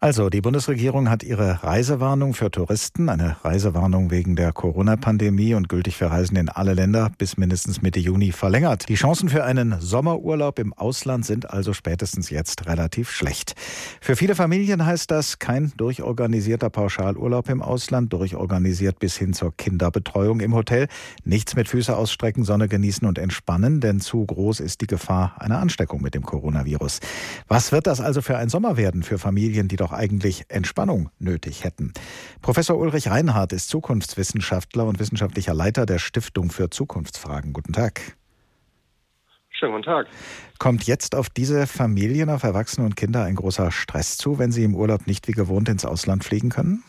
Also, die Bundesregierung hat ihre Reisewarnung für Touristen, eine Reisewarnung wegen der Corona-Pandemie und gültig für Reisen in alle Länder bis mindestens Mitte Juni verlängert. Die Chancen für einen Sommerurlaub im Ausland sind also spätestens jetzt relativ schlecht. Für viele Familien heißt das kein durchorganisierter Pauschalurlaub im Ausland, durchorganisiert bis hin zur Kinderbetreuung im Hotel. Nichts mit Füße ausstrecken, Sonne genießen und entspannen, denn zu groß ist die Gefahr einer Ansteckung mit dem Coronavirus. Was wird das also für ein Sommer werden für Familien, die doch doch eigentlich Entspannung nötig hätten. Professor Ulrich Reinhardt ist Zukunftswissenschaftler und wissenschaftlicher Leiter der Stiftung für Zukunftsfragen. Guten Tag. Schönen guten Tag. Kommt jetzt auf diese Familien, auf Erwachsene und Kinder ein großer Stress zu, wenn sie im Urlaub nicht wie gewohnt ins Ausland fliegen können?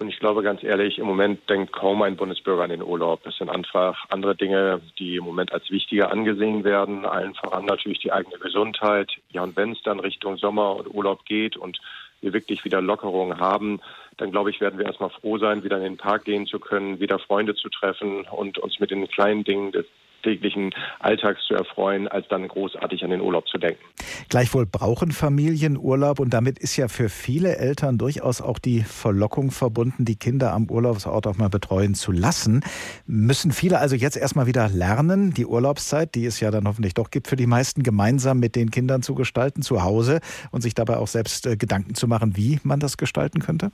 Und ich glaube ganz ehrlich, im Moment denkt kaum ein Bundesbürger an den Urlaub. Es sind einfach andere Dinge, die im Moment als wichtiger angesehen werden. Allen voran natürlich die eigene Gesundheit. Ja, und wenn es dann Richtung Sommer und Urlaub geht und wir wirklich wieder Lockerungen haben, dann glaube ich, werden wir erstmal froh sein, wieder in den Park gehen zu können, wieder Freunde zu treffen und uns mit den kleinen Dingen des täglichen Alltags zu erfreuen, als dann großartig an den Urlaub zu denken. Gleichwohl brauchen Familien Urlaub und damit ist ja für viele Eltern durchaus auch die Verlockung verbunden, die Kinder am Urlaubsort auch mal betreuen zu lassen. Müssen viele also jetzt erstmal wieder lernen, die Urlaubszeit, die es ja dann hoffentlich doch gibt, für die meisten gemeinsam mit den Kindern zu gestalten zu Hause und sich dabei auch selbst äh, Gedanken zu machen, wie man das gestalten könnte?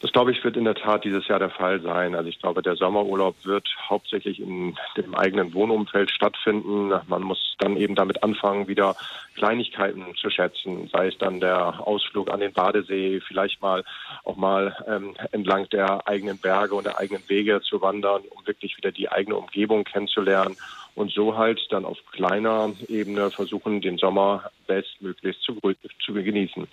Das glaube ich wird in der Tat dieses Jahr der Fall sein. Also ich glaube, der Sommerurlaub wird hauptsächlich in dem eigenen Wohnumfeld stattfinden. Man muss dann eben damit anfangen, wieder Kleinigkeiten zu schätzen, sei es dann der Ausflug an den Badesee, vielleicht mal auch mal ähm, entlang der eigenen Berge und der eigenen Wege zu wandern, um wirklich wieder die eigene Umgebung kennenzulernen und so halt dann auf kleiner Ebene versuchen, den Sommer bestmöglichst zu, zu genießen.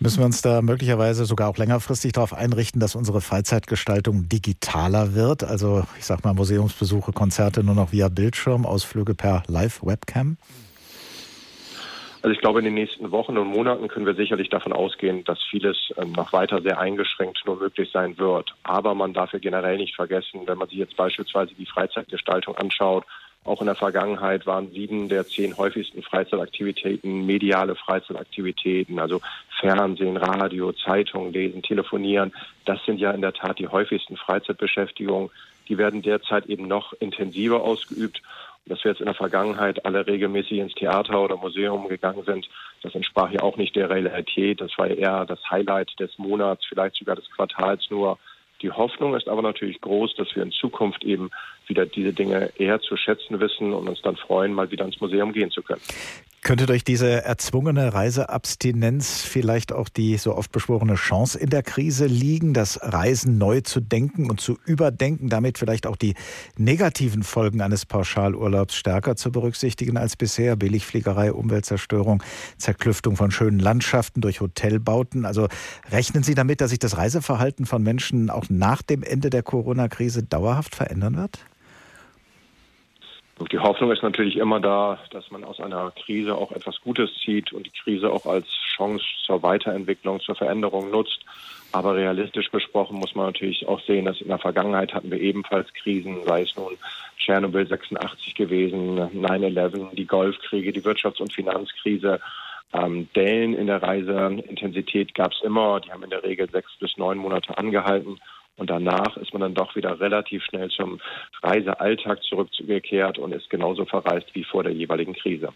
Müssen wir uns da möglicherweise sogar auch längerfristig darauf einrichten, dass unsere Freizeitgestaltung digitaler wird? Also ich sag mal Museumsbesuche, Konzerte nur noch via Bildschirm, Ausflüge per Live-Webcam? Also ich glaube, in den nächsten Wochen und Monaten können wir sicherlich davon ausgehen, dass vieles ähm, noch weiter sehr eingeschränkt nur möglich sein wird. Aber man darf ja generell nicht vergessen, wenn man sich jetzt beispielsweise die Freizeitgestaltung anschaut, auch in der Vergangenheit waren sieben der zehn häufigsten Freizeitaktivitäten mediale Freizeitaktivitäten, also Fernsehen, Radio, Zeitung, Lesen, Telefonieren. Das sind ja in der Tat die häufigsten Freizeitbeschäftigungen. Die werden derzeit eben noch intensiver ausgeübt. Und dass wir jetzt in der Vergangenheit alle regelmäßig ins Theater oder Museum gegangen sind, das entsprach ja auch nicht der Realität. Das war eher das Highlight des Monats, vielleicht sogar des Quartals nur. Die Hoffnung ist aber natürlich groß, dass wir in Zukunft eben wieder diese Dinge eher zu schätzen wissen und uns dann freuen, mal wieder ins Museum gehen zu können. Könnte durch diese erzwungene Reiseabstinenz vielleicht auch die so oft beschworene Chance in der Krise liegen, das Reisen neu zu denken und zu überdenken, damit vielleicht auch die negativen Folgen eines Pauschalurlaubs stärker zu berücksichtigen als bisher? Billigfliegerei, Umweltzerstörung, Zerklüftung von schönen Landschaften durch Hotelbauten. Also rechnen Sie damit, dass sich das Reiseverhalten von Menschen auch nach dem Ende der Corona-Krise dauerhaft verändern wird? Und die Hoffnung ist natürlich immer da, dass man aus einer Krise auch etwas Gutes zieht und die Krise auch als Chance zur Weiterentwicklung, zur Veränderung nutzt. Aber realistisch gesprochen muss man natürlich auch sehen, dass in der Vergangenheit hatten wir ebenfalls Krisen, sei es nun Tschernobyl 86 gewesen, 9-11, die Golfkriege, die Wirtschafts- und Finanzkrise. Ähm, Dellen in der Reiseintensität gab es immer. Die haben in der Regel sechs bis neun Monate angehalten. Und danach ist man dann doch wieder relativ schnell zum Reisealltag zurückgekehrt und ist genauso verreist wie vor der jeweiligen Krise.